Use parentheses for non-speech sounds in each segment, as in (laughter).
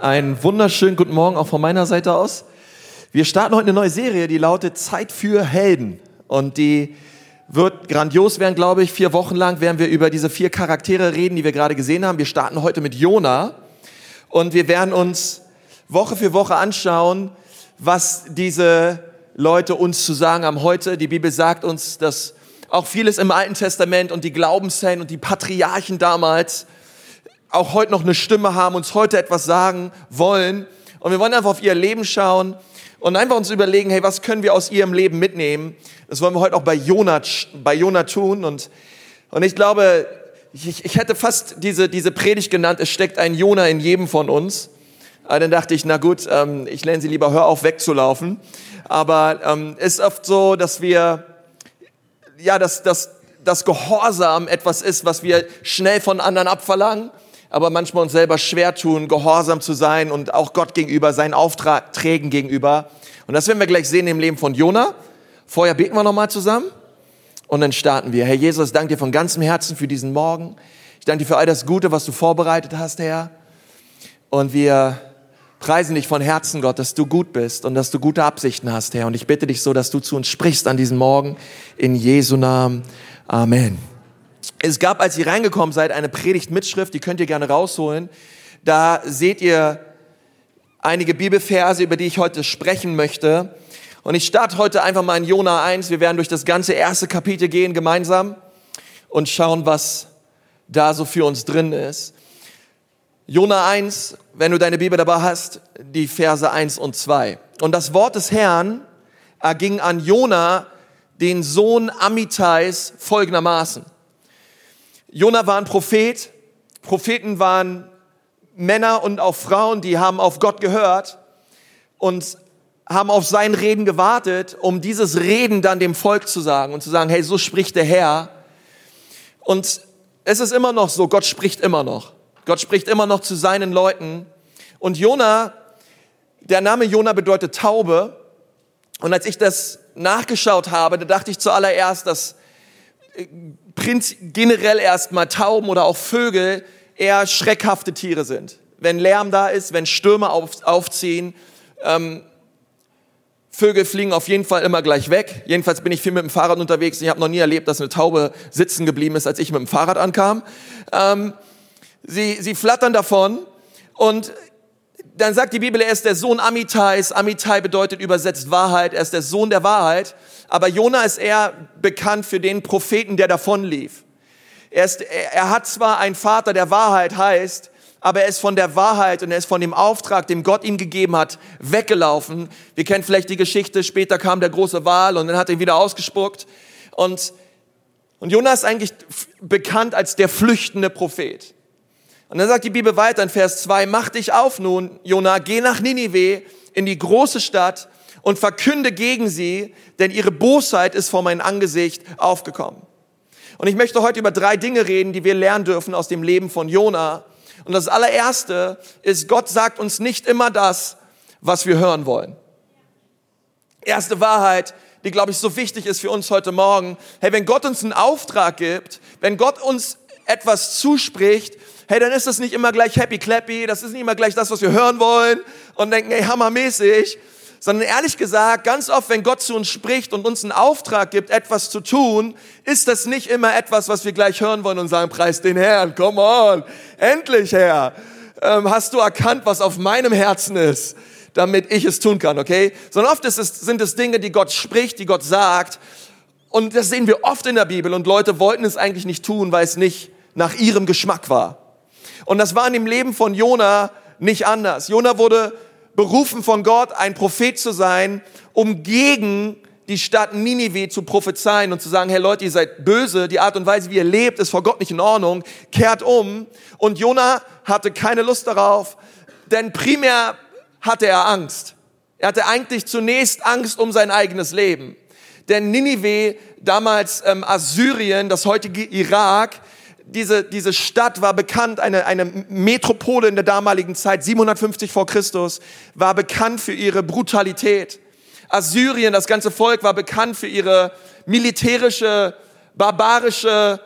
Einen wunderschönen guten Morgen auch von meiner Seite aus. Wir starten heute eine neue Serie, die lautet Zeit für Helden. Und die wird grandios werden, glaube ich. Vier Wochen lang werden wir über diese vier Charaktere reden, die wir gerade gesehen haben. Wir starten heute mit Jona. Und wir werden uns Woche für Woche anschauen, was diese Leute uns zu sagen haben heute. Die Bibel sagt uns, dass auch vieles im Alten Testament und die Glaubenshelden und die Patriarchen damals auch heute noch eine Stimme haben, uns heute etwas sagen wollen. Und wir wollen einfach auf ihr Leben schauen und einfach uns überlegen, hey, was können wir aus ihrem Leben mitnehmen? Das wollen wir heute auch bei Jonah, bei Jonah tun. Und, und ich glaube, ich, ich hätte fast diese, diese Predigt genannt, es steckt ein Jonah in jedem von uns. Aber dann dachte ich, na gut, ähm, ich lerne sie lieber, hör auf wegzulaufen. Aber ähm, ist oft so, dass wir, ja, dass, dass, dass Gehorsam etwas ist, was wir schnell von anderen abverlangen aber manchmal uns selber schwer tun, gehorsam zu sein und auch Gott gegenüber, seinen Aufträgen gegenüber. Und das werden wir gleich sehen im Leben von Jona. Vorher beten wir nochmal zusammen und dann starten wir. Herr Jesus, danke dir von ganzem Herzen für diesen Morgen. Ich danke dir für all das Gute, was du vorbereitet hast, Herr. Und wir preisen dich von Herzen, Gott, dass du gut bist und dass du gute Absichten hast, Herr. Und ich bitte dich so, dass du zu uns sprichst an diesem Morgen. In Jesu Namen. Amen. Es gab, als ihr reingekommen seid, eine Predigtmitschrift, die könnt ihr gerne rausholen. Da seht ihr einige Bibelverse, über die ich heute sprechen möchte. Und ich starte heute einfach mal in Jona 1. Wir werden durch das ganze erste Kapitel gehen gemeinsam und schauen, was da so für uns drin ist. Jona 1, wenn du deine Bibel dabei hast, die Verse 1 und 2. Und das Wort des Herrn erging an Jona, den Sohn Amitais, folgendermaßen. Jona war ein Prophet. Propheten waren Männer und auch Frauen, die haben auf Gott gehört und haben auf sein Reden gewartet, um dieses Reden dann dem Volk zu sagen und zu sagen, hey, so spricht der Herr. Und es ist immer noch so, Gott spricht immer noch. Gott spricht immer noch zu seinen Leuten. Und Jona, der Name Jona bedeutet Taube. Und als ich das nachgeschaut habe, da dachte ich zuallererst, dass Prinz, generell erstmal Tauben oder auch Vögel eher schreckhafte Tiere sind. Wenn Lärm da ist, wenn Stürme auf, aufziehen, ähm, Vögel fliegen auf jeden Fall immer gleich weg. Jedenfalls bin ich viel mit dem Fahrrad unterwegs. Ich habe noch nie erlebt, dass eine Taube sitzen geblieben ist, als ich mit dem Fahrrad ankam. Ähm, sie, sie flattern davon und dann sagt die Bibel, er ist der Sohn Amitais. Amitai bedeutet übersetzt Wahrheit. Er ist der Sohn der Wahrheit. Aber Jona ist eher bekannt für den Propheten, der davonlief. Er, ist, er hat zwar einen Vater, der Wahrheit heißt, aber er ist von der Wahrheit und er ist von dem Auftrag, den Gott ihm gegeben hat, weggelaufen. Wir kennen vielleicht die Geschichte, später kam der große Wal und dann hat er ihn wieder ausgespuckt. Und, und Jona ist eigentlich bekannt als der flüchtende Prophet. Und dann sagt die Bibel weiter in Vers 2, mach dich auf nun, Jona, geh nach Ninive, in die große Stadt und verkünde gegen sie, denn ihre Bosheit ist vor mein Angesicht aufgekommen. Und ich möchte heute über drei Dinge reden, die wir lernen dürfen aus dem Leben von Jona. Und das allererste ist, Gott sagt uns nicht immer das, was wir hören wollen. Erste Wahrheit, die, glaube ich, so wichtig ist für uns heute Morgen. Hey, wenn Gott uns einen Auftrag gibt, wenn Gott uns etwas zuspricht, hey, dann ist das nicht immer gleich happy clappy, das ist nicht immer gleich das, was wir hören wollen und denken, hey, hammermäßig, sondern ehrlich gesagt, ganz oft, wenn Gott zu uns spricht und uns einen Auftrag gibt, etwas zu tun, ist das nicht immer etwas, was wir gleich hören wollen und sagen, preis den Herrn, come on, endlich Herr, ähm, hast du erkannt, was auf meinem Herzen ist, damit ich es tun kann, okay? Sondern oft es, sind es Dinge, die Gott spricht, die Gott sagt und das sehen wir oft in der Bibel und Leute wollten es eigentlich nicht tun, weil es nicht nach ihrem Geschmack war. Und das war in dem Leben von Jona nicht anders. Jona wurde berufen von Gott, ein Prophet zu sein, um gegen die Stadt Ninive zu prophezeien und zu sagen, hey Leute, ihr seid böse, die Art und Weise, wie ihr lebt, ist vor Gott nicht in Ordnung, kehrt um. Und Jona hatte keine Lust darauf, denn primär hatte er Angst. Er hatte eigentlich zunächst Angst um sein eigenes Leben. Denn Ninive, damals ähm, Assyrien, das heutige Irak, diese, diese Stadt war bekannt, eine, eine Metropole in der damaligen Zeit, 750 vor Christus, war bekannt für ihre Brutalität. Assyrien, das ganze Volk, war bekannt für ihre militärische, barbarische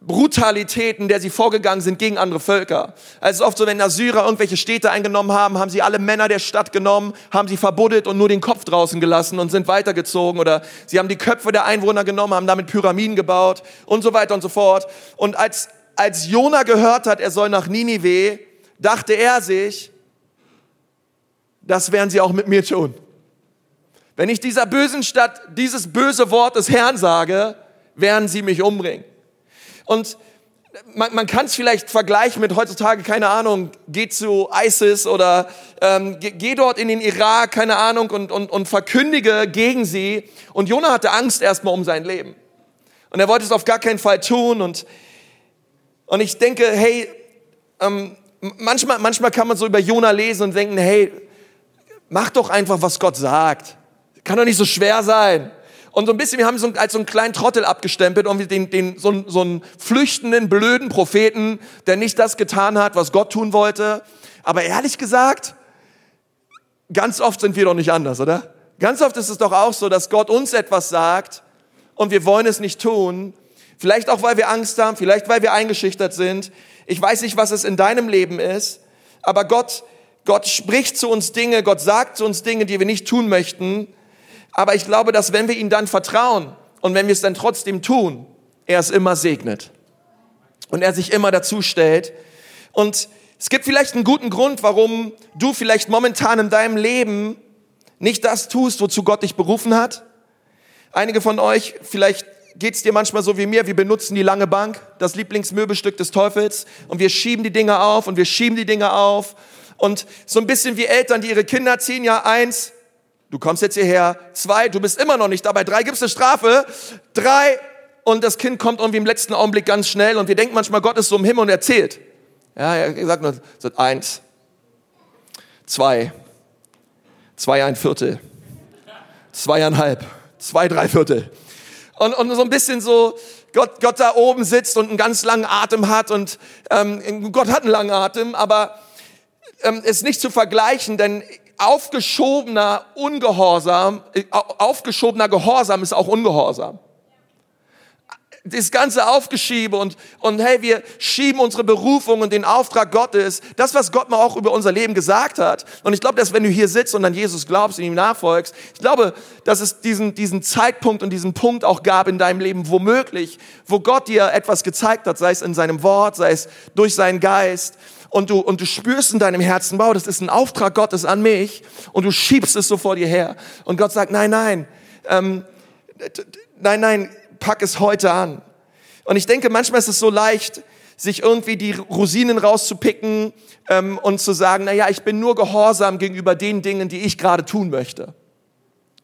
Brutalität, in der sie vorgegangen sind gegen andere Völker. Also oft so, wenn Assyrer irgendwelche Städte eingenommen haben, haben sie alle Männer der Stadt genommen, haben sie verbuddelt und nur den Kopf draußen gelassen und sind weitergezogen. Oder sie haben die Köpfe der Einwohner genommen, haben damit Pyramiden gebaut und so weiter und so fort. Und als, als Jona gehört hat, er soll nach Ninive, dachte er sich, das werden sie auch mit mir tun. Wenn ich dieser bösen Stadt dieses böse Wort des Herrn sage, werden sie mich umbringen. Und man, man kann es vielleicht vergleichen mit heutzutage, keine Ahnung, geh zu ISIS oder ähm, geh, geh dort in den Irak, keine Ahnung, und, und, und verkündige gegen sie. Und Jonah hatte Angst erstmal um sein Leben. Und er wollte es auf gar keinen Fall tun. Und, und ich denke, hey, ähm, manchmal, manchmal kann man so über Jonah lesen und denken, hey, mach doch einfach, was Gott sagt. Kann doch nicht so schwer sein. Und so ein bisschen, wir haben so als so einen kleinen Trottel abgestempelt und den, den, so, so einen flüchtenden, blöden Propheten, der nicht das getan hat, was Gott tun wollte. Aber ehrlich gesagt, ganz oft sind wir doch nicht anders, oder? Ganz oft ist es doch auch so, dass Gott uns etwas sagt und wir wollen es nicht tun. Vielleicht auch, weil wir Angst haben, vielleicht weil wir eingeschüchtert sind. Ich weiß nicht, was es in deinem Leben ist, aber Gott, Gott spricht zu uns Dinge, Gott sagt zu uns Dinge, die wir nicht tun möchten. Aber ich glaube, dass wenn wir ihm dann vertrauen und wenn wir es dann trotzdem tun, er es immer segnet. Und er sich immer dazu stellt. Und es gibt vielleicht einen guten Grund, warum du vielleicht momentan in deinem Leben nicht das tust, wozu Gott dich berufen hat. Einige von euch, vielleicht geht's dir manchmal so wie mir, wir benutzen die lange Bank, das Lieblingsmöbelstück des Teufels, und wir schieben die Dinge auf und wir schieben die Dinge auf. Und so ein bisschen wie Eltern, die ihre Kinder ziehen, ja eins, Du kommst jetzt hierher. Zwei, du bist immer noch nicht dabei. Drei, gibst eine Strafe. Drei, und das Kind kommt irgendwie im letzten Augenblick ganz schnell und wir denken manchmal, Gott ist so im Himmel und erzählt. Ja, er sagt nur, so eins, zwei, zwei ein Viertel, zweieinhalb, zwei drei Viertel. Und, und so ein bisschen so, Gott, Gott da oben sitzt und einen ganz langen Atem hat und ähm, Gott hat einen langen Atem, aber ähm, ist nicht zu vergleichen, denn aufgeschobener Ungehorsam, äh, aufgeschobener Gehorsam ist auch Ungehorsam. Das ganze Aufgeschiebe und, und hey, wir schieben unsere Berufung und den Auftrag Gottes, das, was Gott mal auch über unser Leben gesagt hat. Und ich glaube, dass wenn du hier sitzt und an Jesus glaubst und ihm nachfolgst, ich glaube, dass es diesen, diesen Zeitpunkt und diesen Punkt auch gab in deinem Leben, womöglich, wo Gott dir etwas gezeigt hat, sei es in seinem Wort, sei es durch seinen Geist, und du, und du spürst in deinem Herzen, wow, das ist ein Auftrag Gottes an mich und du schiebst es so vor dir her. Und Gott sagt, nein, nein, ähm, nein, nein, pack es heute an. Und ich denke, manchmal ist es so leicht, sich irgendwie die Rosinen rauszupicken ähm, und zu sagen, na ja, ich bin nur gehorsam gegenüber den Dingen, die ich gerade tun möchte.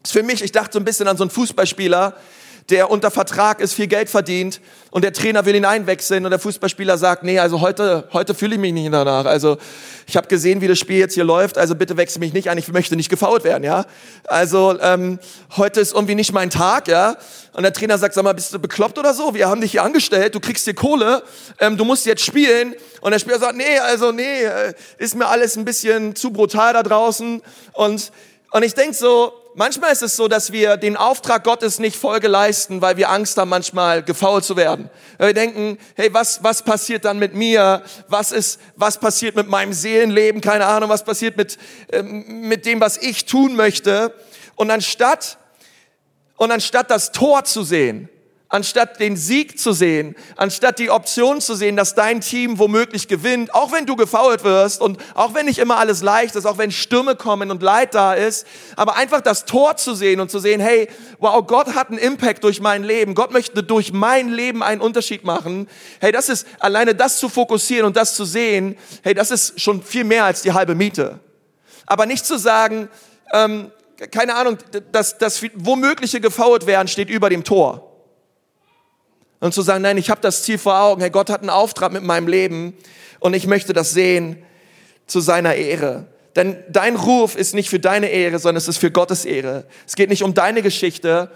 Das ist für mich, ich dachte so ein bisschen an so einen Fußballspieler, der unter Vertrag ist, viel Geld verdient und der Trainer will ihn einwechseln und der Fußballspieler sagt, nee, also heute, heute fühle ich mich nicht danach. Also ich habe gesehen, wie das Spiel jetzt hier läuft, also bitte wechsel mich nicht ein, ich möchte nicht gefault werden, ja. Also ähm, heute ist irgendwie nicht mein Tag, ja. Und der Trainer sagt, sag mal, bist du bekloppt oder so? Wir haben dich hier angestellt, du kriegst hier Kohle, ähm, du musst jetzt spielen. Und der Spieler sagt, nee, also nee, äh, ist mir alles ein bisschen zu brutal da draußen. Und, und ich denk so, manchmal ist es so, dass wir den Auftrag Gottes nicht Folge leisten, weil wir Angst haben, manchmal gefault zu werden. Wir denken, hey, was, was passiert dann mit mir? Was ist, was passiert mit meinem Seelenleben? Keine Ahnung, was passiert mit, ähm, mit dem, was ich tun möchte? Und anstatt, und anstatt das Tor zu sehen, anstatt den Sieg zu sehen, anstatt die Option zu sehen, dass dein Team womöglich gewinnt, auch wenn du gefoult wirst und auch wenn nicht immer alles leicht ist, auch wenn Stürme kommen und Leid da ist, aber einfach das Tor zu sehen und zu sehen, hey, wow, Gott hat einen Impact durch mein Leben, Gott möchte durch mein Leben einen Unterschied machen. Hey, das ist alleine das zu fokussieren und das zu sehen, hey, das ist schon viel mehr als die halbe Miete. Aber nicht zu sagen, ähm, keine Ahnung, dass das womögliche gefault werden steht über dem Tor und zu sagen, nein, ich habe das Ziel vor Augen. Herr Gott hat einen Auftrag mit meinem Leben und ich möchte das sehen zu seiner Ehre. Denn dein Ruf ist nicht für deine Ehre, sondern es ist für Gottes Ehre. Es geht nicht um deine Geschichte,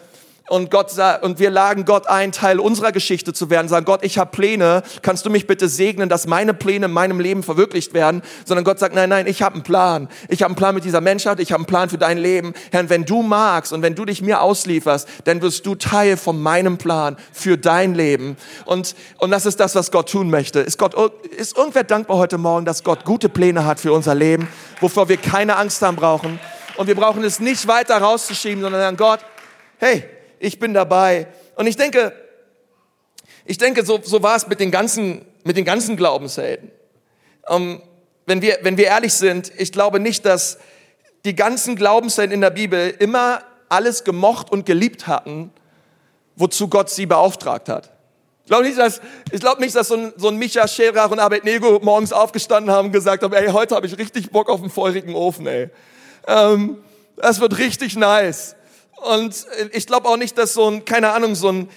und Gott und wir lagen Gott ein, Teil unserer Geschichte zu werden, sagen Gott, ich habe Pläne, kannst du mich bitte segnen, dass meine Pläne in meinem Leben verwirklicht werden, sondern Gott sagt, nein, nein, ich habe einen Plan. Ich habe einen Plan mit dieser Menschheit, ich habe einen Plan für dein Leben. Herr, wenn du magst und wenn du dich mir auslieferst, dann wirst du Teil von meinem Plan für dein Leben. Und und das ist das, was Gott tun möchte. Ist Gott ist irgendwer dankbar heute morgen, dass Gott gute Pläne hat für unser Leben, wovor wir keine Angst haben brauchen und wir brauchen es nicht weiter rauszuschieben, sondern sagen Gott, hey, ich bin dabei. Und ich denke, ich denke, so, so war es mit den ganzen, mit den ganzen Glaubenshelden. Ähm, wenn, wir, wenn wir ehrlich sind, ich glaube nicht, dass die ganzen Glaubenshelden in der Bibel immer alles gemocht und geliebt hatten, wozu Gott sie beauftragt hat. Ich glaube nicht, dass, ich glaube nicht, dass so ein, so ein Micha, Scherach und Abednego morgens aufgestanden haben und gesagt haben, ey, heute habe ich richtig Bock auf einen feurigen Ofen, ey. Ähm, das wird richtig nice. Und ich glaube auch nicht, dass so ein, keine Ahnung, so ein,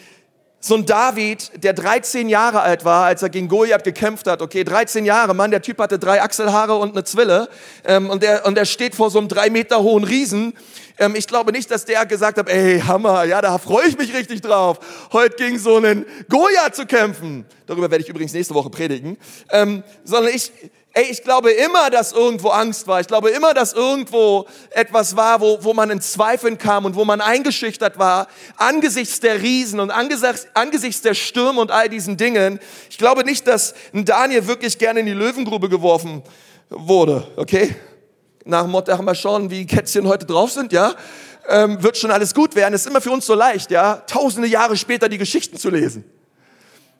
so ein David, der 13 Jahre alt war, als er gegen Goliath gekämpft hat. Okay, 13 Jahre, Mann, der Typ hatte drei Achselhaare und eine Zwille. Ähm, und, der, und der steht vor so einem drei Meter hohen Riesen. Ähm, ich glaube nicht, dass der gesagt hat, ey, Hammer, ja, da freue ich mich richtig drauf, heute gegen so einen Goliath zu kämpfen. Darüber werde ich übrigens nächste Woche predigen. Ähm, sondern ich, Ey, ich glaube immer, dass irgendwo Angst war. Ich glaube immer, dass irgendwo etwas war, wo, wo man in Zweifeln kam und wo man eingeschüchtert war, angesichts der Riesen und angesichts, angesichts der Stürme und all diesen Dingen. Ich glaube nicht, dass ein Daniel wirklich gerne in die Löwengrube geworfen wurde, okay? Nach dem Motto, mal schauen, wie Kätzchen heute drauf sind, ja? Ähm, wird schon alles gut werden. ist immer für uns so leicht, ja? Tausende Jahre später die Geschichten zu lesen.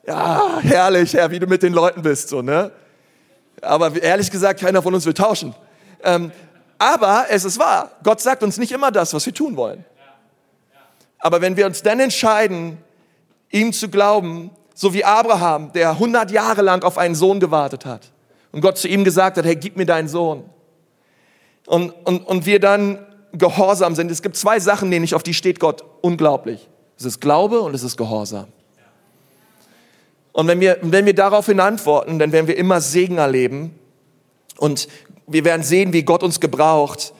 Ja, herrlich, Herr, wie du mit den Leuten bist, so, ne? Aber ehrlich gesagt, keiner von uns will tauschen. Ähm, aber es ist wahr, Gott sagt uns nicht immer das, was wir tun wollen. Aber wenn wir uns dann entscheiden, ihm zu glauben, so wie Abraham, der 100 Jahre lang auf einen Sohn gewartet hat und Gott zu ihm gesagt hat, hey, gib mir deinen Sohn. Und, und, und wir dann gehorsam sind. Es gibt zwei Sachen, denen ich auf die steht Gott unglaublich. Es ist Glaube und es ist Gehorsam. Und wenn wir, wenn wir daraufhin antworten, dann werden wir immer Segen erleben. Und wir werden sehen, wie Gott uns gebraucht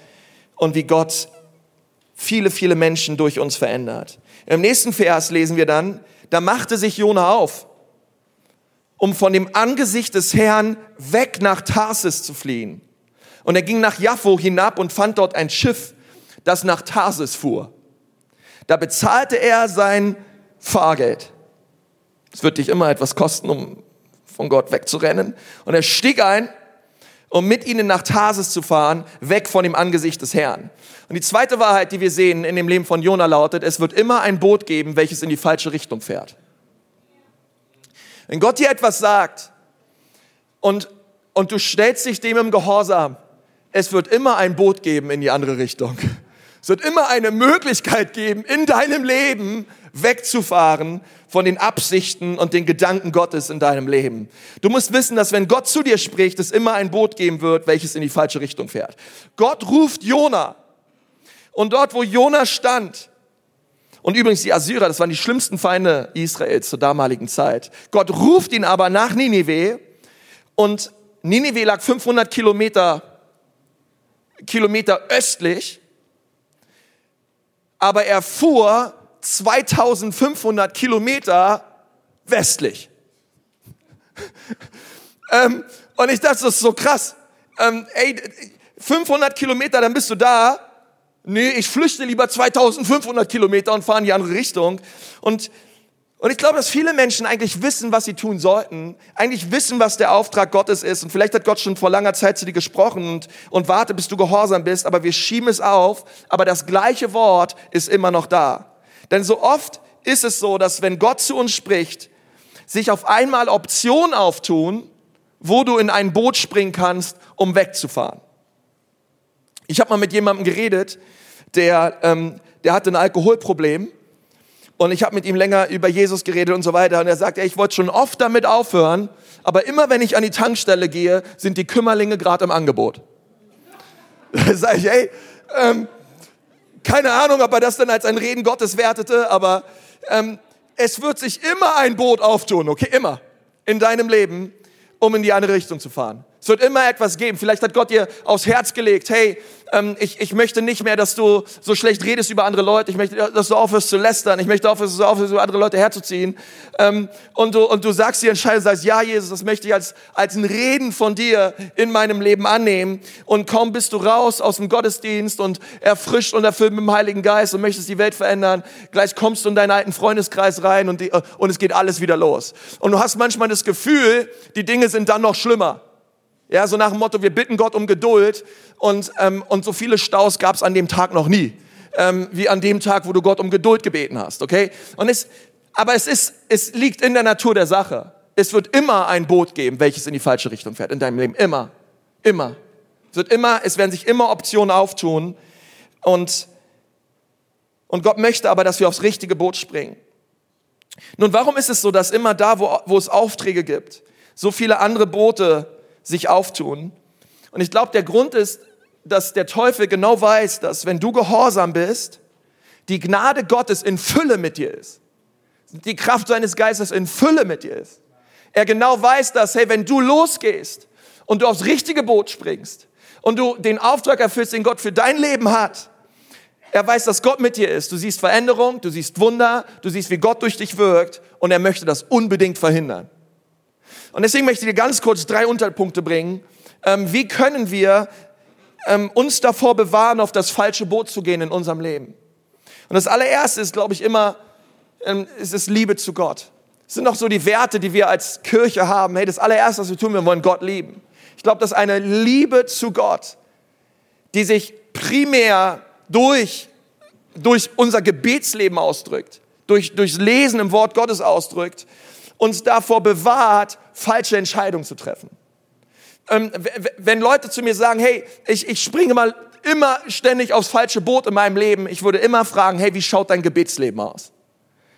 und wie Gott viele, viele Menschen durch uns verändert. Im nächsten Vers lesen wir dann, da machte sich Jona auf, um von dem Angesicht des Herrn weg nach Tarsis zu fliehen. Und er ging nach Jaffo hinab und fand dort ein Schiff, das nach Tarsis fuhr. Da bezahlte er sein Fahrgeld es wird dich immer etwas kosten, um von Gott wegzurennen. Und er stieg ein, um mit ihnen nach Tarsis zu fahren, weg von dem Angesicht des Herrn. Und die zweite Wahrheit, die wir sehen in dem Leben von Jona lautet, es wird immer ein Boot geben, welches in die falsche Richtung fährt. Wenn Gott dir etwas sagt und, und du stellst dich dem im Gehorsam, es wird immer ein Boot geben in die andere Richtung. Es wird immer eine Möglichkeit geben, in deinem Leben wegzufahren von den Absichten und den Gedanken Gottes in deinem Leben. Du musst wissen, dass wenn Gott zu dir spricht, es immer ein Boot geben wird, welches in die falsche Richtung fährt. Gott ruft Jona. Und dort, wo Jona stand, und übrigens die Assyrer, das waren die schlimmsten Feinde Israels zur damaligen Zeit. Gott ruft ihn aber nach Ninive und Ninive lag 500 Kilometer, Kilometer östlich, aber er fuhr 2500 Kilometer westlich. (laughs) ähm, und ich dachte, das ist so krass. Ähm, ey, 500 Kilometer, dann bist du da. Nee, ich flüchte lieber 2500 Kilometer und fahre in die andere Richtung. Und, und ich glaube, dass viele Menschen eigentlich wissen, was sie tun sollten, eigentlich wissen, was der Auftrag Gottes ist. Und vielleicht hat Gott schon vor langer Zeit zu dir gesprochen und, und warte, bis du gehorsam bist, aber wir schieben es auf. Aber das gleiche Wort ist immer noch da. Denn so oft ist es so, dass wenn Gott zu uns spricht, sich auf einmal Optionen auftun, wo du in ein Boot springen kannst, um wegzufahren. Ich habe mal mit jemandem geredet, der, ähm, der hatte ein Alkoholproblem und ich habe mit ihm länger über Jesus geredet und so weiter und er sagt, ey, ich wollte schon oft damit aufhören, aber immer wenn ich an die Tankstelle gehe, sind die Kümmerlinge gerade im Angebot. (laughs) Da sage ich, ey, ähm, keine Ahnung, ob er das dann als ein Reden Gottes wertete, aber ähm, es wird sich immer ein Boot auftun, okay, immer in deinem Leben, um in die andere Richtung zu fahren. Es wird immer etwas geben. Vielleicht hat Gott dir aufs Herz gelegt, hey, ähm, ich, ich möchte nicht mehr, dass du so schlecht redest über andere Leute. Ich möchte, dass du aufhörst zu lästern. Ich möchte aufhörst, dass du aufhörst, über andere Leute herzuziehen. Ähm, und, du, und du sagst dir entscheidend, sagst, ja, Jesus, das möchte ich als, als ein Reden von dir in meinem Leben annehmen. Und kaum bist du raus aus dem Gottesdienst und erfrischt und erfüllt mit dem Heiligen Geist und möchtest die Welt verändern, gleich kommst du in deinen alten Freundeskreis rein und, die, und es geht alles wieder los. Und du hast manchmal das Gefühl, die Dinge sind dann noch schlimmer. Ja, so nach dem Motto, wir bitten Gott um Geduld und, ähm, und so viele Staus gab es an dem Tag noch nie, ähm, wie an dem Tag, wo du Gott um Geduld gebeten hast, okay? Und es, aber es, ist, es liegt in der Natur der Sache. Es wird immer ein Boot geben, welches in die falsche Richtung fährt in deinem Leben. Immer. Immer. Es wird immer, es werden sich immer Optionen auftun. Und, und Gott möchte aber, dass wir aufs richtige Boot springen. Nun, warum ist es so, dass immer da, wo, wo es Aufträge gibt, so viele andere Boote sich auftun. Und ich glaube, der Grund ist, dass der Teufel genau weiß, dass wenn du gehorsam bist, die Gnade Gottes in Fülle mit dir ist. Die Kraft seines Geistes in Fülle mit dir ist. Er genau weiß, dass, hey, wenn du losgehst und du aufs richtige Boot springst und du den Auftrag erfüllst, den Gott für dein Leben hat, er weiß, dass Gott mit dir ist. Du siehst Veränderung, du siehst Wunder, du siehst, wie Gott durch dich wirkt und er möchte das unbedingt verhindern. Und deswegen möchte ich dir ganz kurz drei Unterpunkte bringen. Ähm, wie können wir ähm, uns davor bewahren, auf das falsche Boot zu gehen in unserem Leben? Und das allererste ist, glaube ich, immer, ähm, es ist Liebe zu Gott. Es sind auch so die Werte, die wir als Kirche haben. Hey, das allererste, was wir tun, wir wollen Gott lieben. Ich glaube, dass eine Liebe zu Gott, die sich primär durch, durch unser Gebetsleben ausdrückt, durch, durchs Lesen im Wort Gottes ausdrückt, uns davor bewahrt, falsche Entscheidungen zu treffen. Ähm, wenn Leute zu mir sagen, hey, ich, ich springe mal immer ständig aufs falsche Boot in meinem Leben, ich würde immer fragen, hey, wie schaut dein Gebetsleben aus?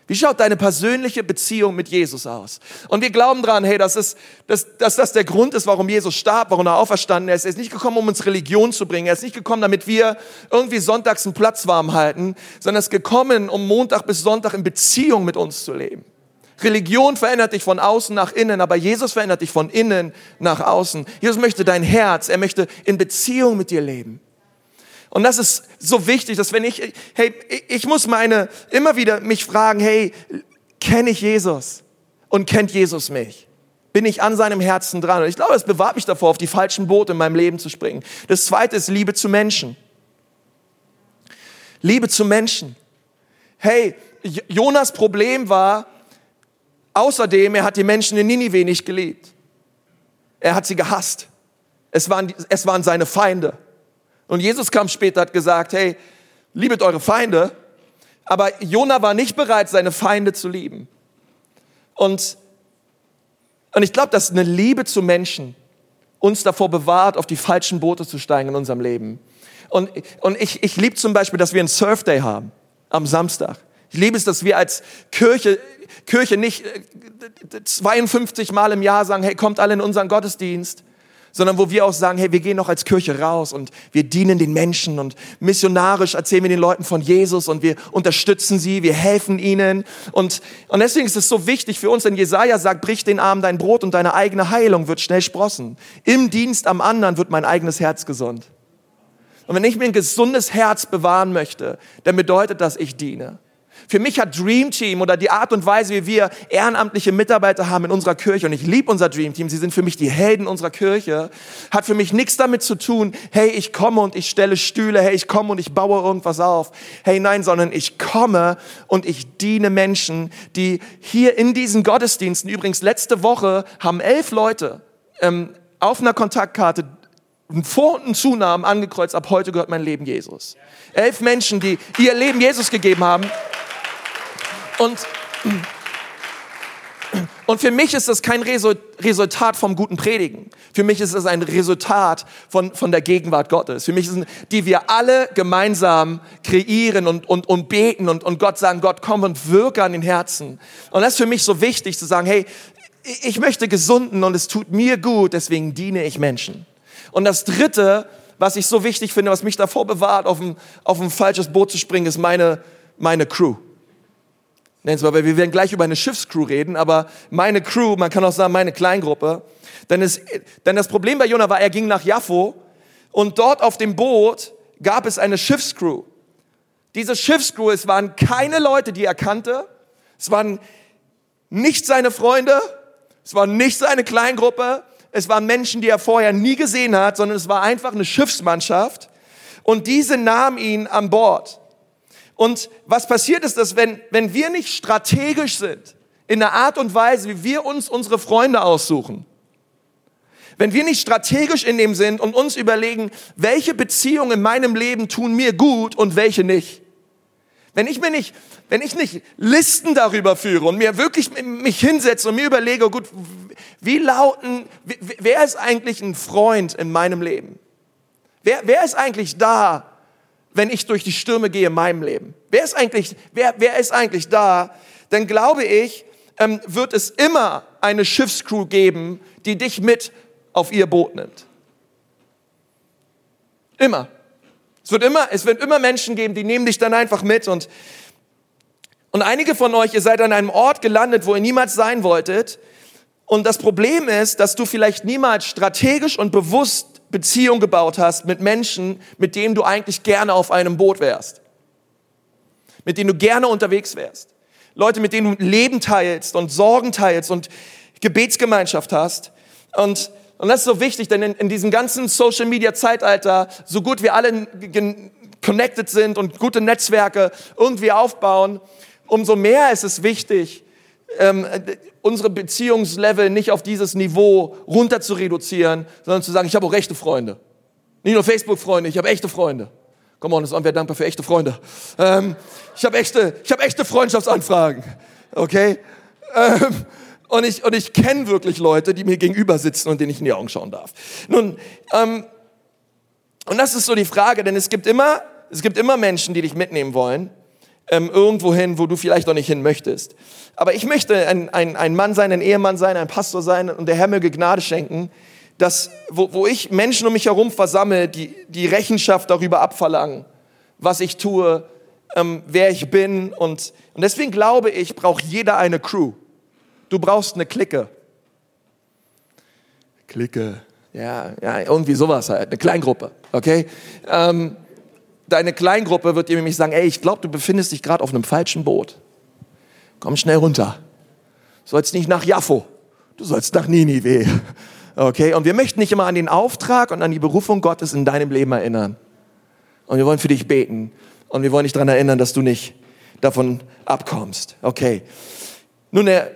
Wie schaut deine persönliche Beziehung mit Jesus aus? Und wir glauben dran, hey, dass, es, dass, dass das der Grund ist, warum Jesus starb, warum er auferstanden ist. Er ist nicht gekommen, um uns Religion zu bringen. Er ist nicht gekommen, damit wir irgendwie sonntags einen Platz warm halten, sondern er ist gekommen, um Montag bis Sonntag in Beziehung mit uns zu leben. Religion verändert dich von außen nach innen, aber Jesus verändert dich von innen nach außen. Jesus möchte dein Herz, er möchte in Beziehung mit dir leben. Und das ist so wichtig, dass wenn ich, hey, ich muss meine, immer wieder mich fragen, hey, kenne ich Jesus? Und kennt Jesus mich? Bin ich an seinem Herzen dran? Und ich glaube, es bewahrt mich davor, auf die falschen Boote in meinem Leben zu springen. Das zweite ist Liebe zu Menschen. Liebe zu Menschen. Hey, Jonas Problem war, Außerdem, er hat die Menschen in Ninive nicht geliebt. Er hat sie gehasst. Es waren, es waren seine Feinde. Und Jesus kam später, hat gesagt, hey, liebet eure Feinde. Aber Jona war nicht bereit, seine Feinde zu lieben. Und, und ich glaube, dass eine Liebe zu Menschen uns davor bewahrt, auf die falschen Boote zu steigen in unserem Leben. Und, und ich, ich liebe zum Beispiel, dass wir einen Surf Day haben am Samstag. Ich liebe es, dass wir als Kirche, Kirche nicht 52 äh, Mal im Jahr sagen, hey, kommt alle in unseren Gottesdienst, sondern wo wir auch sagen, hey, wir gehen noch als Kirche raus und wir dienen den Menschen und missionarisch erzählen wir den Leuten von Jesus und wir unterstützen sie, wir helfen ihnen und, und deswegen ist es so wichtig für uns, denn Jesaja sagt, brich den Arm dein Brot und deine eigene Heilung wird schnell sprossen. Im Dienst am anderen wird mein eigenes Herz gesund. Und wenn ich mir ein gesundes Herz bewahren möchte, dann bedeutet das, ich diene. Für mich hat Dream Team oder die Art und Weise, wie wir ehrenamtliche Mitarbeiter haben in unserer Kirche, und ich liebe unser Dream Team, sie sind für mich die Helden unserer Kirche, hat für mich nichts damit zu tun, hey, ich komme und ich stelle Stühle, hey, ich komme und ich baue irgendwas auf. Hey, nein, sondern ich komme und ich diene Menschen, die hier in diesen Gottesdiensten, übrigens letzte Woche haben elf Leute ähm, auf einer Kontaktkarte Vor- und einen Zunamen angekreuzt, ab heute gehört mein Leben Jesus. Elf Menschen, die ihr Leben Jesus gegeben haben. Und, und für mich ist das kein Resultat vom guten Predigen. Für mich ist es ein Resultat von, von der Gegenwart Gottes. Für mich sind, die wir alle gemeinsam kreieren und, und, und beten und, und Gott sagen, Gott, komm und wirke an den Herzen. Und das ist für mich so wichtig zu sagen, hey, ich möchte gesunden und es tut mir gut, deswegen diene ich Menschen. Und das dritte, was ich so wichtig finde, was mich davor bewahrt, auf ein, auf ein falsches Boot zu springen, ist meine, meine Crew Nenn's mal, weil wir werden gleich über eine Schiffscrew reden, aber meine Crew, man kann auch sagen meine Kleingruppe. Denn, es, denn das Problem bei Jonah war, er ging nach Jaffo und dort auf dem Boot gab es eine Schiffscrew. Diese Schiffscrew, es waren keine Leute, die er kannte. Es waren nicht seine Freunde. Es war nicht seine Kleingruppe. Es waren Menschen, die er vorher nie gesehen hat, sondern es war einfach eine Schiffsmannschaft. Und diese nahm ihn an Bord. Und was passiert ist, dass wenn, wenn wir nicht strategisch sind, in der Art und Weise, wie wir uns unsere Freunde aussuchen, wenn wir nicht strategisch in dem sind und uns überlegen, welche Beziehungen in meinem Leben tun mir gut und welche nicht, wenn ich mir nicht, wenn ich nicht Listen darüber führe und mir wirklich mich hinsetze und mir überlege, gut, wie lauten, wer ist eigentlich ein Freund in meinem Leben? Wer, wer ist eigentlich da, wenn ich durch die Stürme gehe in meinem Leben? Wer ist eigentlich, wer, wer ist eigentlich da? Dann glaube ich, ähm, wird es immer eine Schiffscrew geben, die dich mit auf ihr Boot nimmt. Immer. Es wird immer, es wird immer Menschen geben, die nehmen dich dann einfach mit und, und einige von euch, ihr seid an einem Ort gelandet, wo ihr niemals sein wolltet. Und das Problem ist, dass du vielleicht niemals strategisch und bewusst Beziehung gebaut hast mit Menschen, mit denen du eigentlich gerne auf einem Boot wärst. Mit denen du gerne unterwegs wärst. Leute, mit denen du Leben teilst und Sorgen teilst und Gebetsgemeinschaft hast. Und und das ist so wichtig, denn in, in diesem ganzen Social Media Zeitalter, so gut wir alle connected sind und gute Netzwerke irgendwie aufbauen, umso mehr ist es wichtig, ähm, unsere Beziehungslevel nicht auf dieses Niveau runter zu reduzieren, sondern zu sagen, ich habe auch echte Freunde. Nicht nur Facebook-Freunde, ich habe echte Freunde. Komm on, das wäre dankbar für echte Freunde. Ähm, ich habe echte, ich habe echte Freundschaftsanfragen. Okay? Ähm, und ich, und ich kenne wirklich Leute, die mir gegenüber sitzen und denen ich in die Augen schauen darf. Nun, ähm, und das ist so die Frage, denn es gibt immer, es gibt immer Menschen, die dich mitnehmen wollen, ähm, irgendwo hin, wo du vielleicht auch nicht hin möchtest. Aber ich möchte ein, ein, ein Mann sein, ein Ehemann sein, ein Pastor sein und der Herr mir Gnade schenken, dass, wo, wo ich Menschen um mich herum versammle, die, die Rechenschaft darüber abverlangen, was ich tue, ähm, wer ich bin. Und, und deswegen glaube ich, braucht jeder eine Crew. Du brauchst eine Clique. Clique. Ja, ja, irgendwie sowas halt, eine Kleingruppe, okay? Ähm, deine Kleingruppe wird dir nämlich sagen, ey, ich glaube, du befindest dich gerade auf einem falschen Boot. Komm schnell runter. Du sollst nicht nach Jaffo, du sollst nach Ninive. Okay, und wir möchten nicht immer an den Auftrag und an die Berufung Gottes in deinem Leben erinnern. Und wir wollen für dich beten. Und wir wollen dich daran erinnern, dass du nicht davon abkommst. Okay. Nun, der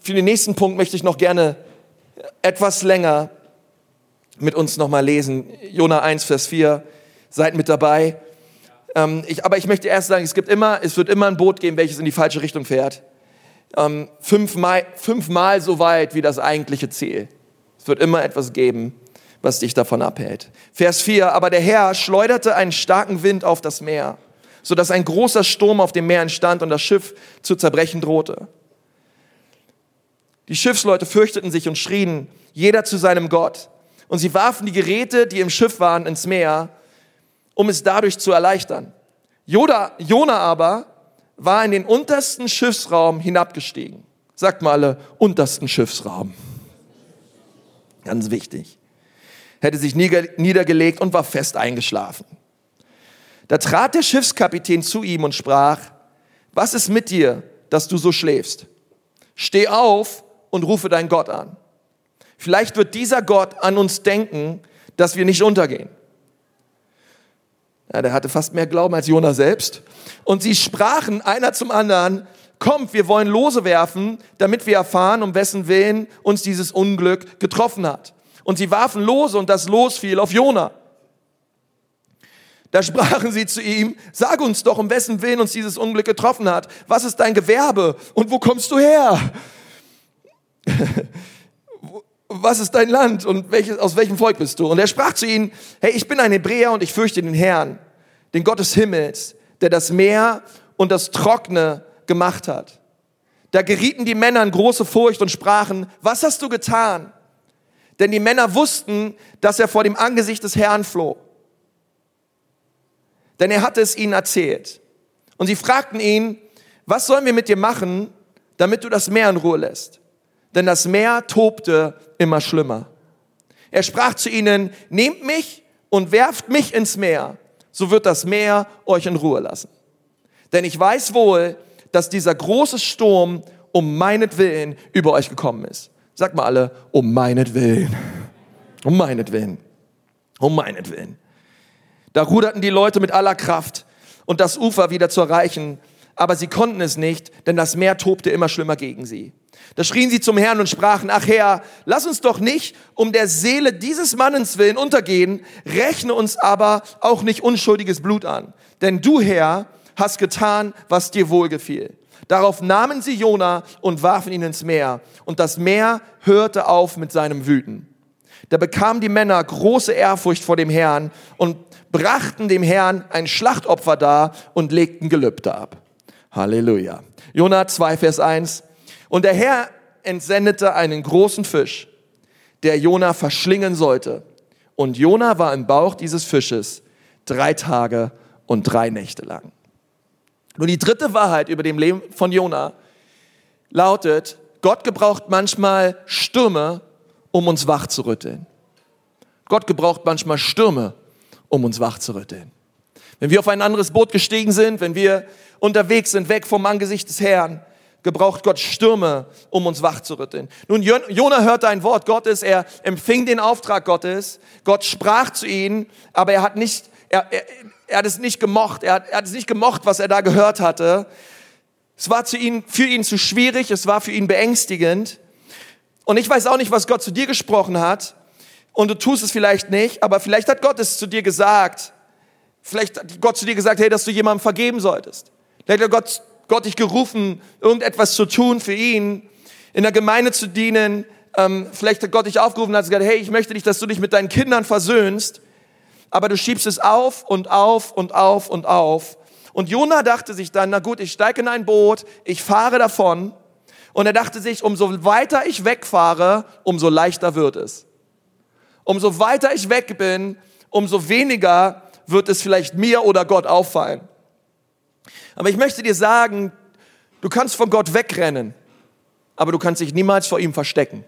für den nächsten Punkt möchte ich noch gerne etwas länger mit uns nochmal lesen. Jona 1, Vers 4. Seid mit dabei. Ähm, ich, aber ich möchte erst sagen, es gibt immer, es wird immer ein Boot geben, welches in die falsche Richtung fährt. Ähm, fünfmal, fünfmal so weit wie das eigentliche Ziel. Es wird immer etwas geben, was dich davon abhält. Vers 4. Aber der Herr schleuderte einen starken Wind auf das Meer, sodass ein großer Sturm auf dem Meer entstand und das Schiff zu zerbrechen drohte. Die Schiffsleute fürchteten sich und schrien, jeder zu seinem Gott. Und sie warfen die Geräte, die im Schiff waren, ins Meer, um es dadurch zu erleichtern. Joda, Jona aber war in den untersten Schiffsraum hinabgestiegen. Sagt mal alle, untersten Schiffsraum. Ganz wichtig. Hätte sich niedergelegt und war fest eingeschlafen. Da trat der Schiffskapitän zu ihm und sprach, was ist mit dir, dass du so schläfst? Steh auf und rufe deinen Gott an. Vielleicht wird dieser Gott an uns denken, dass wir nicht untergehen. Ja, der hatte fast mehr Glauben als Jona selbst. Und sie sprachen einer zum anderen, kommt, wir wollen Lose werfen, damit wir erfahren, um wessen Willen uns dieses Unglück getroffen hat. Und sie warfen Lose und das Los fiel auf Jona. Da sprachen sie zu ihm, sag uns doch, um wessen Willen uns dieses Unglück getroffen hat. Was ist dein Gewerbe und wo kommst du her? (laughs) was ist dein Land und welches, aus welchem Volk bist du? Und er sprach zu ihnen, hey, ich bin ein Hebräer und ich fürchte den Herrn, den Gott des Himmels, der das Meer und das Trockene gemacht hat. Da gerieten die Männer in große Furcht und sprachen, was hast du getan? Denn die Männer wussten, dass er vor dem Angesicht des Herrn floh. Denn er hatte es ihnen erzählt. Und sie fragten ihn, was sollen wir mit dir machen, damit du das Meer in Ruhe lässt? Denn das Meer tobte immer schlimmer. Er sprach zu ihnen, nehmt mich und werft mich ins Meer, so wird das Meer euch in Ruhe lassen. Denn ich weiß wohl, dass dieser große Sturm um meinetwillen über euch gekommen ist. Sagt mal alle, um meinetwillen. (laughs) Um meinetwillen. Um meinetwillen. Da ruderten die Leute mit aller Kraft und das Ufer wieder zu erreichen, aber sie konnten es nicht, denn das Meer tobte immer schlimmer gegen sie. Da schrien sie zum Herrn und sprachen, ach Herr, lass uns doch nicht um der Seele dieses Mannes willen untergehen, rechne uns aber auch nicht unschuldiges Blut an. Denn du, Herr, hast getan, was dir wohlgefiel. Darauf nahmen sie Jona und warfen ihn ins Meer. Und das Meer hörte auf mit seinem Wüten. Da bekamen die Männer große Ehrfurcht vor dem Herrn und brachten dem Herrn ein Schlachtopfer dar und legten Gelübde ab. Halleluja. Jona 2, Vers 1. Und der Herr entsendete einen großen Fisch, der Jona verschlingen sollte. Und Jona war im Bauch dieses Fisches drei Tage und drei Nächte lang. Nun, die dritte Wahrheit über dem Leben von Jona lautet, Gott gebraucht manchmal Stürme, um uns wach zu rütteln. Gott gebraucht manchmal Stürme, um uns wach zu rütteln. Wenn wir auf ein anderes Boot gestiegen sind, wenn wir unterwegs sind, weg vom Angesicht des Herrn, gebraucht Gott Stürme, um uns wach zu rütteln. Nun, Jona hörte ein Wort Gottes, er empfing den Auftrag Gottes, Gott sprach zu ihm, aber er hat nicht, er, er, er hat es nicht gemocht, er hat, er hat es nicht gemocht, was er da gehört hatte. Es war zu ihm, für ihn zu schwierig, es war für ihn beängstigend. Und ich weiß auch nicht, was Gott zu dir gesprochen hat. Und du tust es vielleicht nicht, aber vielleicht hat Gott es zu dir gesagt. Vielleicht hat Gott zu dir gesagt, hey, dass du jemandem vergeben solltest. Vielleicht hat Gott, Gott dich gerufen, irgendetwas zu tun für ihn, in der Gemeinde zu dienen. Ähm, vielleicht hat Gott dich aufgerufen und hat gesagt, hey, ich möchte nicht, dass du dich mit deinen Kindern versöhnst. Aber du schiebst es auf und auf und auf und auf. Und Jona dachte sich dann, na gut, ich steige in ein Boot, ich fahre davon. Und er dachte sich, umso weiter ich wegfahre, umso leichter wird es. Umso weiter ich weg bin, umso weniger wird es vielleicht mir oder Gott auffallen. Aber ich möchte dir sagen, du kannst von Gott wegrennen, aber du kannst dich niemals vor ihm verstecken.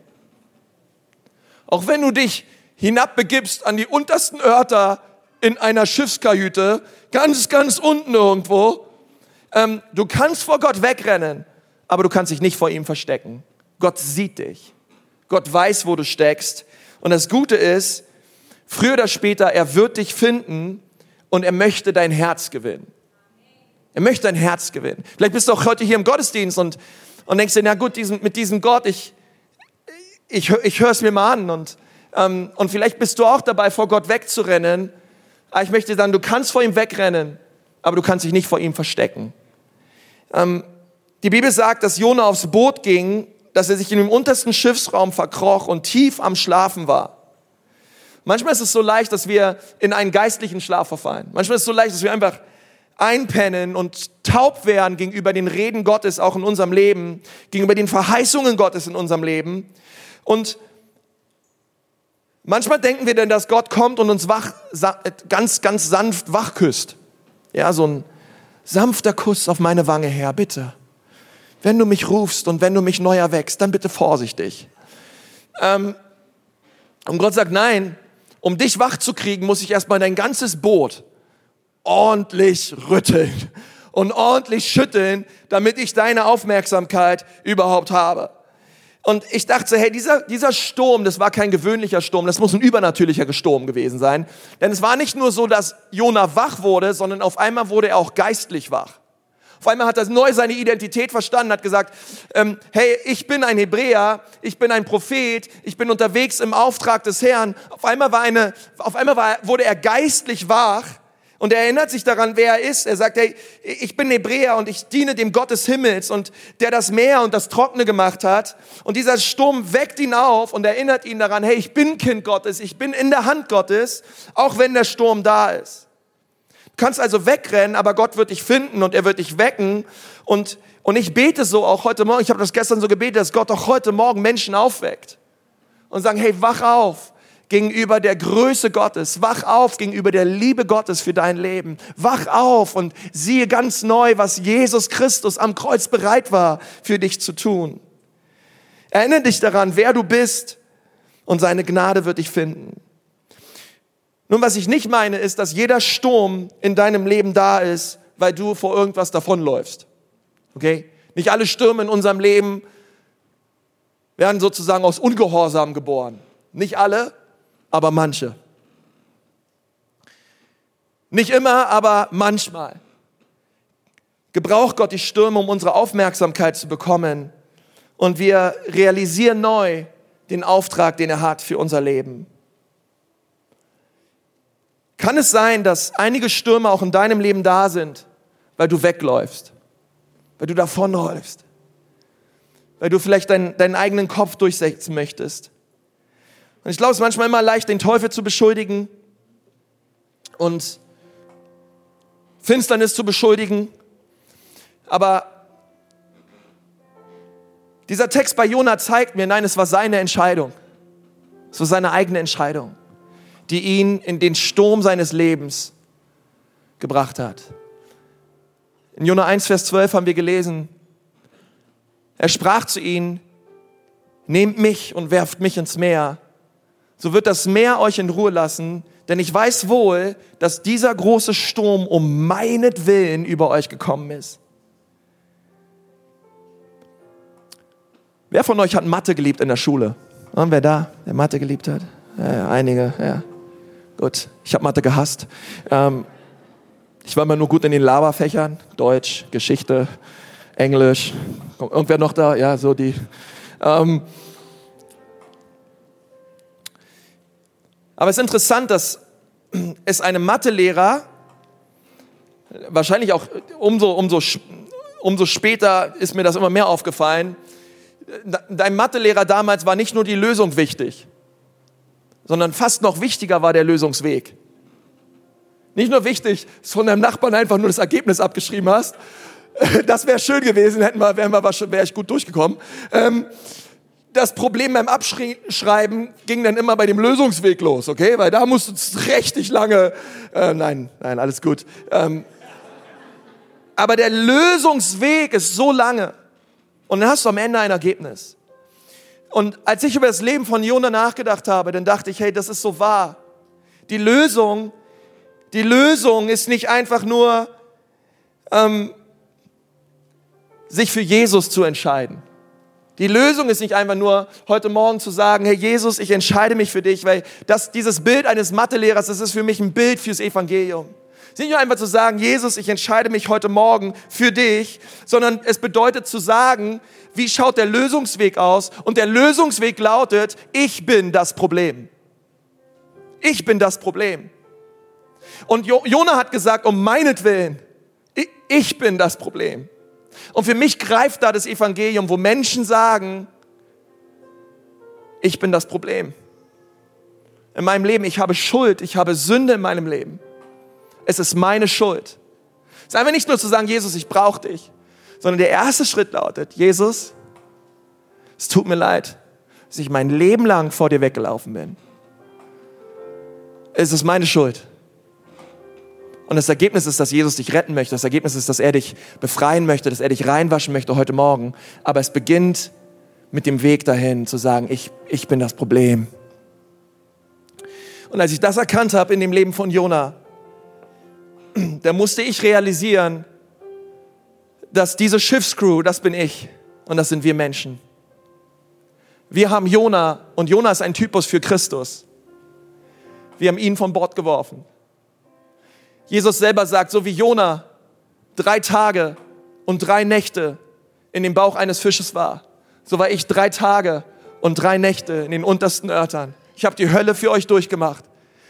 Auch wenn du dich hinabbegibst an die untersten Örter in einer Schiffskajüte, ganz, ganz unten irgendwo, ähm, du kannst vor Gott wegrennen, aber du kannst dich nicht vor ihm verstecken. Gott sieht dich. Gott weiß, wo du steckst. Und das Gute ist, früher oder später, er wird dich finden und er möchte dein Herz gewinnen. Er möchte dein Herz gewinnen. Vielleicht bist du auch heute hier im Gottesdienst und, und denkst dir, na gut, diesen, mit diesem Gott, ich, ich, ich höre es mir mal an und, ähm, und vielleicht bist du auch dabei, vor Gott wegzurennen. Aber ich möchte sagen, du kannst vor ihm wegrennen, aber du kannst dich nicht vor ihm verstecken. Ähm, die Bibel sagt, dass Jona aufs Boot ging, dass er sich in dem untersten Schiffsraum verkroch und tief am Schlafen war. Manchmal ist es so leicht, dass wir in einen geistlichen Schlaf verfallen. Manchmal ist es so leicht, dass wir einfach einpennen und taub werden gegenüber den Reden Gottes auch in unserem Leben, gegenüber den Verheißungen Gottes in unserem Leben. Und manchmal denken wir denn, dass Gott kommt und uns wach, ganz, ganz sanft wach küsst. Ja, so ein sanfter Kuss auf meine Wange her, bitte. Wenn du mich rufst und wenn du mich neu erweckst, dann bitte vorsichtig. Ähm, und Gott sagt, nein, um dich wach zu kriegen, muss ich erstmal dein ganzes Boot ordentlich rütteln und ordentlich schütteln, damit ich deine Aufmerksamkeit überhaupt habe. Und ich dachte, so, hey, dieser, dieser Sturm, das war kein gewöhnlicher Sturm, das muss ein übernatürlicher Sturm gewesen sein. Denn es war nicht nur so, dass Jona wach wurde, sondern auf einmal wurde er auch geistlich wach. Auf einmal hat er neu seine Identität verstanden, hat gesagt, ähm, hey, ich bin ein Hebräer, ich bin ein Prophet, ich bin unterwegs im Auftrag des Herrn. Auf einmal, war eine, auf einmal war, wurde er geistlich wach und er erinnert sich daran, wer er ist. Er sagt, hey, ich bin Hebräer und ich diene dem Gott des Himmels und der das Meer und das Trockene gemacht hat. Und dieser Sturm weckt ihn auf und erinnert ihn daran, hey, ich bin Kind Gottes, ich bin in der Hand Gottes, auch wenn der Sturm da ist. Du kannst also wegrennen, aber Gott wird dich finden und er wird dich wecken. Und, und ich bete so auch heute Morgen, ich habe das gestern so gebetet, dass Gott auch heute Morgen Menschen aufweckt und sagen, hey, wach auf, gegenüber der Größe Gottes. Wach auf gegenüber der Liebe Gottes für dein Leben. Wach auf und siehe ganz neu, was Jesus Christus am Kreuz bereit war für dich zu tun. Erinnere dich daran, wer du bist und seine Gnade wird dich finden. Nun, was ich nicht meine, ist, dass jeder Sturm in deinem Leben da ist, weil du vor irgendwas davonläufst. Okay? Nicht alle Stürme in unserem Leben werden sozusagen aus Ungehorsam geboren. Nicht alle, aber manche. Nicht immer, aber manchmal. Gebraucht Gott die Stürme, um unsere Aufmerksamkeit zu bekommen. Und wir realisieren neu den Auftrag, den er hat für unser Leben. Kann es sein, dass einige Stürme auch in deinem Leben da sind, weil du wegläufst, weil du davonläufst, weil du vielleicht deinen, deinen eigenen Kopf durchsetzen möchtest? Und ich glaube, es ist manchmal immer leicht, den Teufel zu beschuldigen und Finsternis zu beschuldigen. Aber dieser Text bei Jona zeigt mir, nein, es war seine Entscheidung. Es war seine eigene Entscheidung, die ihn in den Sturm seines Lebens gebracht hat. In Jona 1, Vers 12 haben wir gelesen, er sprach zu ihnen, nehmt mich und werft mich ins Meer so wird das Meer euch in Ruhe lassen, denn ich weiß wohl, dass dieser große Sturm um meinetwillen über euch gekommen ist. Wer von euch hat Mathe geliebt in der Schule? Und wer da, der Mathe geliebt hat? Ja, ja einige, ja. Gut, ich habe Mathe gehasst. Ähm, ich war immer nur gut in den Laberfächern, Deutsch, Geschichte, Englisch. Irgendwer noch da? Ja, so die. Ähm, Aber es ist interessant, dass (clears throat) es einem Mathelehrer, wahrscheinlich auch umso, umso, umso später ist mir das immer mehr aufgefallen, dein Mathelehrer damals war nicht nur die Lösung wichtig, sondern fast noch wichtiger war der Lösungsweg. Nicht nur wichtig, dass von deinem Nachbarn einfach nur das Ergebnis abgeschrieben hast. (laughs) Das wäre schön gewesen, hätten wir, wären wir, wäre ich gut durchgekommen. Ähm, das Problem beim Abschreiben ging dann immer bei dem Lösungsweg los, okay? Weil da musst du richtig lange, äh, nein, nein, alles gut. Ähm, aber der Lösungsweg ist so lange und dann hast du am Ende ein Ergebnis. Und als ich über das Leben von Jona nachgedacht habe, dann dachte ich, hey, das ist so wahr. Die Lösung, die Lösung ist nicht einfach nur, ähm, sich für Jesus zu entscheiden. Die Lösung ist nicht einfach nur heute Morgen zu sagen, Herr Jesus, ich entscheide mich für dich, weil das, dieses Bild eines Mathelehrers, das ist für mich ein Bild fürs Evangelium. Es ist nicht nur einfach zu sagen, Jesus, ich entscheide mich heute Morgen für dich, sondern es bedeutet zu sagen, wie schaut der Lösungsweg aus? Und der Lösungsweg lautet, ich bin das Problem. Ich bin das Problem. Und Jona hat gesagt, um meinetwillen, ich bin das Problem. Und für mich greift da das Evangelium, wo Menschen sagen, ich bin das Problem. In meinem Leben, ich habe Schuld, ich habe Sünde in meinem Leben. Es ist meine Schuld. Es ist einfach nicht nur zu sagen, Jesus, ich brauche dich, sondern der erste Schritt lautet, Jesus, es tut mir leid, dass ich mein Leben lang vor dir weggelaufen bin. Es ist meine Schuld. Und das Ergebnis ist, dass Jesus dich retten möchte. Das Ergebnis ist, dass er dich befreien möchte, dass er dich reinwaschen möchte heute Morgen. Aber es beginnt mit dem Weg dahin, zu sagen, ich, ich bin das Problem. Und als ich das erkannt habe in dem Leben von Jona, (clears throat) da musste ich realisieren, dass diese Schiffscrew, das bin ich und das sind wir Menschen. Wir haben Jona und Jona ist ein Typus für Christus. Wir haben ihn von Bord geworfen. Jesus selber sagt, so wie Jona drei Tage und drei Nächte in dem Bauch eines Fisches war, so war ich drei Tage und drei Nächte in den untersten Örtern. Ich habe die Hölle für euch durchgemacht.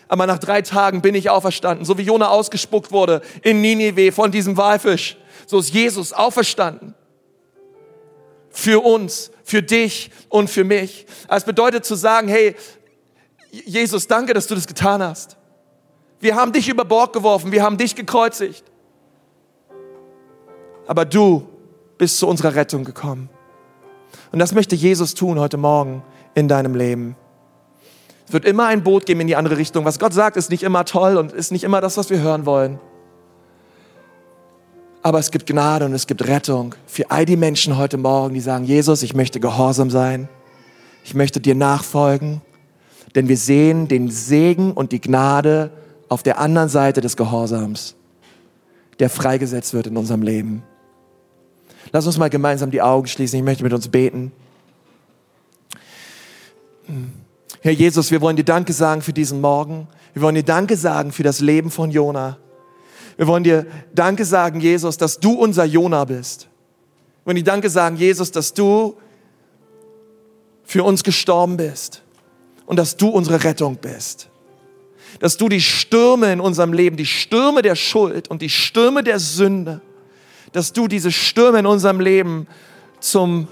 Aber nach drei Tagen bin ich auferstanden. So wie Jona ausgespuckt wurde in Ninive von diesem Walfisch, so ist Jesus auferstanden. Für uns, für dich und für mich. Es bedeutet zu sagen, hey, Jesus, danke, dass du das getan hast. Wir haben dich über Bord geworfen, wir haben dich gekreuzigt. Aber du bist zu unserer Rettung gekommen. Und das möchte Jesus tun heute Morgen in deinem Leben. Es wird immer ein Boot geben in die andere Richtung. Was Gott sagt, ist nicht immer toll und ist nicht immer das, was wir hören wollen. Aber es gibt Gnade und es gibt Rettung für all die Menschen heute Morgen, die sagen, Jesus, ich möchte gehorsam sein. Ich möchte dir nachfolgen. Denn wir sehen den Segen und die Gnade auf der anderen Seite des Gehorsams, der freigesetzt wird in unserem Leben. Lass uns mal gemeinsam die Augen schließen. Ich möchte mit uns beten. Herr Jesus, wir wollen dir Danke sagen für diesen Morgen. Wir wollen dir Danke sagen für das Leben von Jona. Wir wollen dir Danke sagen, Jesus, dass du unser Jona bist. Wir wollen dir Danke sagen, Jesus, dass du für uns gestorben bist und dass du unsere Rettung bist. Dass du die Stürme in unserem Leben, die Stürme der Schuld und die Stürme der Sünde, dass du diese Stürme in unserem Leben zum,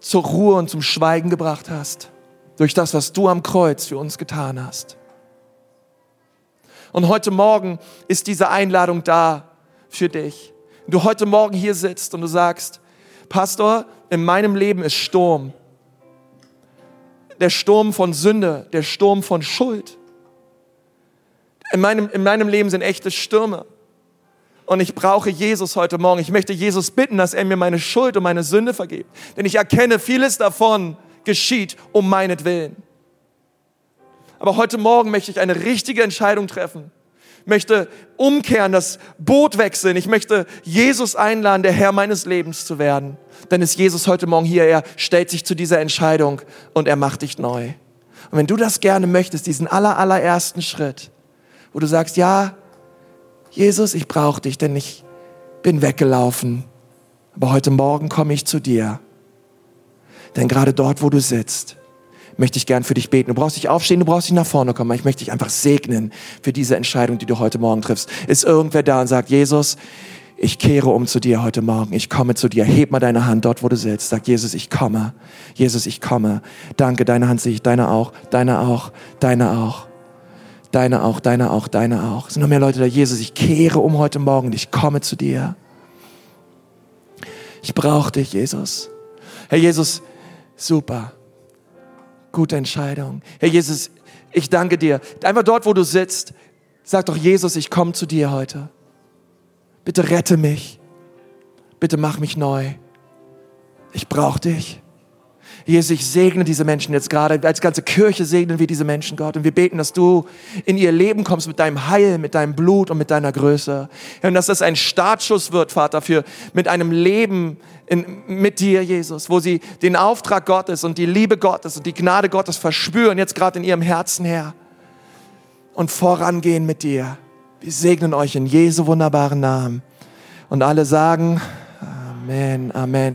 zur Ruhe und zum Schweigen gebracht hast. Durch das, was du am Kreuz für uns getan hast. Und heute Morgen ist diese Einladung da für dich. Wenn du heute Morgen hier sitzt und du sagst, Pastor, in meinem Leben ist Sturm. Der Sturm von Sünde, der Sturm von Schuld. In meinem, in meinem Leben sind echte Stürme. Und ich brauche Jesus heute Morgen. Ich möchte Jesus bitten, dass er mir meine Schuld und meine Sünde vergibt. Denn ich erkenne, vieles davon geschieht um meinetwillen. Aber heute Morgen möchte ich eine richtige Entscheidung treffen. Möchte umkehren, das Boot wechseln. Ich möchte Jesus einladen, der Herr meines Lebens zu werden. Dann ist Jesus heute Morgen hier. Er stellt sich zu dieser Entscheidung und er macht dich neu. Und wenn du das gerne möchtest, diesen aller, allerersten Schritt, wo du sagst, ja, Jesus, ich brauche dich, denn ich bin weggelaufen. Aber heute Morgen komme ich zu dir. Denn gerade dort, wo du sitzt, möchte ich gern für dich beten. Du brauchst nicht aufstehen, du brauchst nicht nach vorne kommen. Ich möchte dich einfach segnen für diese Entscheidung, die du heute Morgen triffst. Ist irgendwer da und sagt, Jesus, ich kehre um zu dir heute Morgen. Ich komme zu dir. Heb mal deine Hand dort, wo du sitzt. Sag, Jesus, ich komme. Jesus, ich komme. Danke, deine Hand sehe ich, deine auch, deine auch, deine auch deine auch, deine auch, deine auch. Es sind noch mehr Leute da. Jesus, ich kehre um heute Morgen ich komme zu dir. Ich brauche dich, Jesus. Herr Jesus, super. Gute Entscheidung. Herr Jesus, ich danke dir. Einfach dort, wo du sitzt, sag doch, Jesus, ich komme zu dir heute. Bitte rette mich. Bitte mach mich neu. Ich brauche dich. Jesus, ich segne diese Menschen jetzt gerade. Als ganze Kirche segnen wir diese Menschen, Gott. Und wir beten, dass du in ihr Leben kommst mit deinem Heil, mit deinem Blut und mit deiner Größe. Und dass das ein Startschuss wird, Vater, für mit einem Leben in, mit dir, Jesus, wo sie den Auftrag Gottes und die Liebe Gottes und die Gnade Gottes verspüren, jetzt gerade in ihrem Herzen, Herr. Und vorangehen mit dir. Wir segnen euch in Jesu wunderbaren Namen. Und alle sagen, Amen, Amen.